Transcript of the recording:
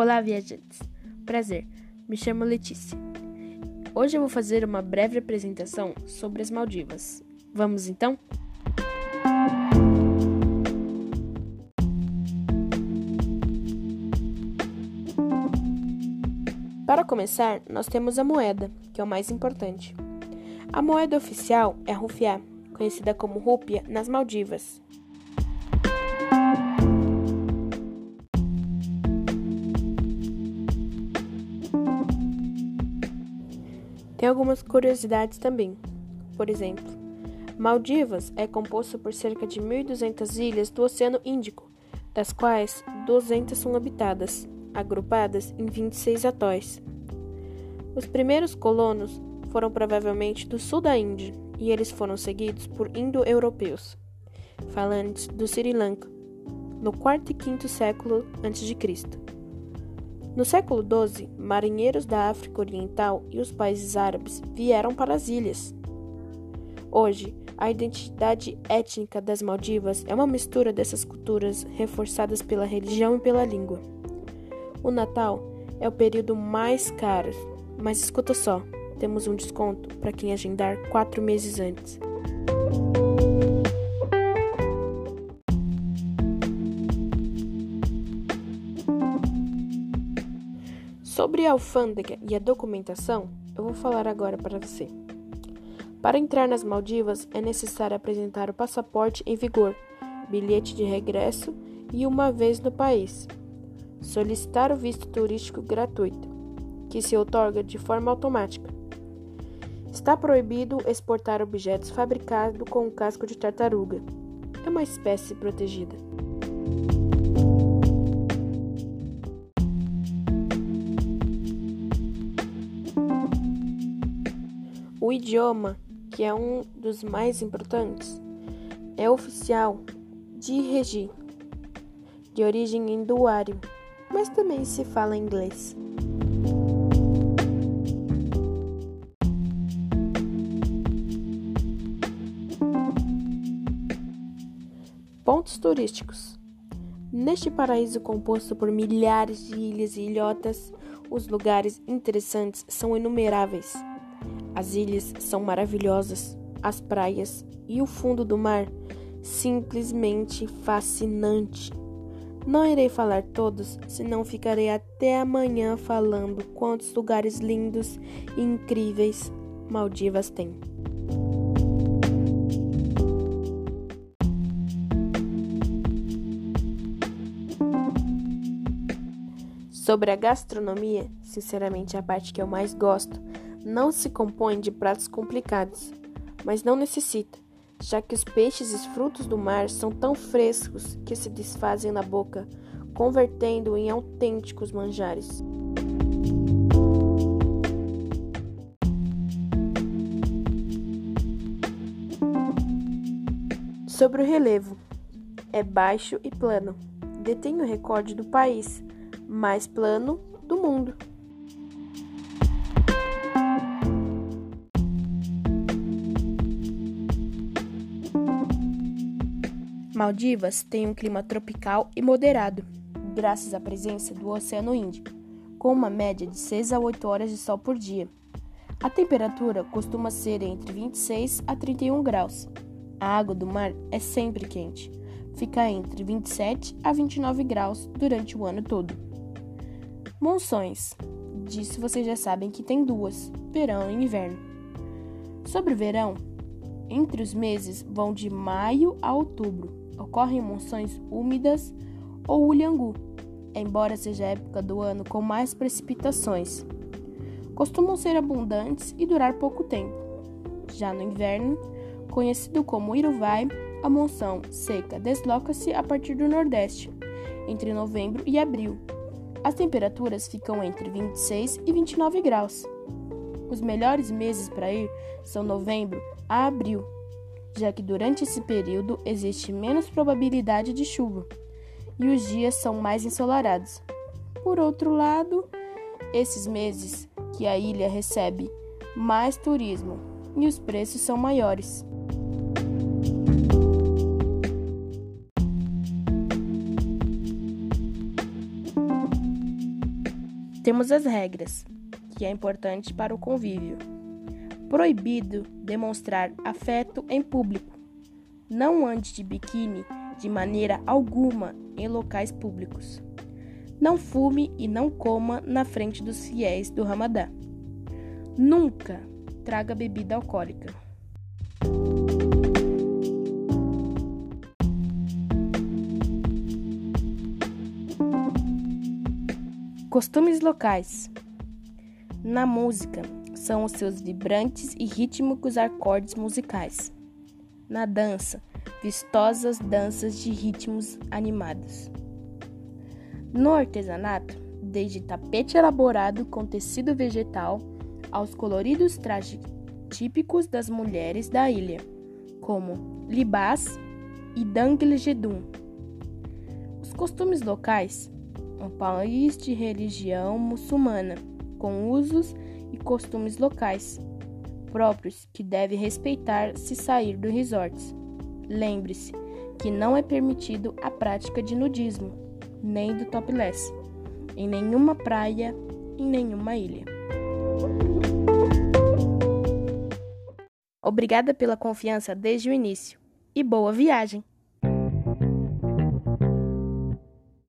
Olá, viajantes. Prazer, me chamo Letícia. Hoje eu vou fazer uma breve apresentação sobre as Maldivas. Vamos então? Para começar, nós temos a moeda, que é o mais importante. A moeda oficial é a rufiá, conhecida como rúpia nas Maldivas. Tem algumas curiosidades também. Por exemplo, Maldivas é composto por cerca de 1.200 ilhas do Oceano Índico, das quais 200 são habitadas, agrupadas em 26 atóis. Os primeiros colonos foram provavelmente do sul da Índia e eles foram seguidos por indo-europeus, falantes do Sri Lanka, no quarto e quinto século a.C. No século XII, marinheiros da África Oriental e os países árabes vieram para as ilhas. Hoje, a identidade étnica das Maldivas é uma mistura dessas culturas reforçadas pela religião e pela língua. O Natal é o período mais caro, mas escuta só, temos um desconto para quem agendar quatro meses antes. Sobre a alfândega e a documentação, eu vou falar agora para você. Para entrar nas Maldivas é necessário apresentar o passaporte em vigor, bilhete de regresso e uma vez no país. Solicitar o visto turístico gratuito, que se outorga de forma automática. Está proibido exportar objetos fabricados com casco de tartaruga. É uma espécie protegida. O idioma, que é um dos mais importantes, é oficial de Regi, de origem hinduário, mas também se fala inglês. Pontos turísticos. Neste paraíso composto por milhares de ilhas e ilhotas, os lugares interessantes são inumeráveis. As ilhas são maravilhosas, as praias e o fundo do mar simplesmente fascinante. Não irei falar todos, senão ficarei até amanhã falando quantos lugares lindos e incríveis Maldivas tem. Sobre a gastronomia, sinceramente a parte que eu mais gosto não se compõe de pratos complicados, mas não necessita, já que os peixes e frutos do mar são tão frescos que se desfazem na boca, convertendo em autênticos manjares. Sobre o relevo, é baixo e plano. Detém o recorde do país mais plano do mundo. Maldivas tem um clima tropical e moderado, graças à presença do Oceano Índico, com uma média de 6 a 8 horas de sol por dia. A temperatura costuma ser entre 26 a 31 graus. A água do mar é sempre quente, fica entre 27 a 29 graus durante o ano todo. Monções. Disso vocês já sabem que tem duas: verão e inverno. Sobre o verão, entre os meses vão de maio a outubro ocorrem monções úmidas ou ulhangu, embora seja a época do ano com mais precipitações. Costumam ser abundantes e durar pouco tempo. Já no inverno, conhecido como Iruvai, a monção seca desloca-se a partir do nordeste, entre novembro e abril. As temperaturas ficam entre 26 e 29 graus. Os melhores meses para ir são novembro a abril, já que durante esse período existe menos probabilidade de chuva e os dias são mais ensolarados. Por outro lado, esses meses que a ilha recebe mais turismo e os preços são maiores. temos as regras, que é importante para o convívio. Proibido demonstrar afeto em público. Não ande de biquíni de maneira alguma em locais públicos. Não fume e não coma na frente dos fiéis do Ramadã. Nunca traga bebida alcoólica. Costumes locais. Na música, são os seus vibrantes e rítmicos acordes musicais. Na dança, vistosas danças de ritmos animados. No artesanato, desde tapete elaborado com tecido vegetal aos coloridos trajes típicos das mulheres da ilha, como libás e danglejedum. Os costumes locais um país de religião muçulmana, com usos costumes locais próprios que deve respeitar se sair do resort. Lembre-se que não é permitido a prática de nudismo, nem do topless, em nenhuma praia, em nenhuma ilha. Obrigada pela confiança desde o início e boa viagem!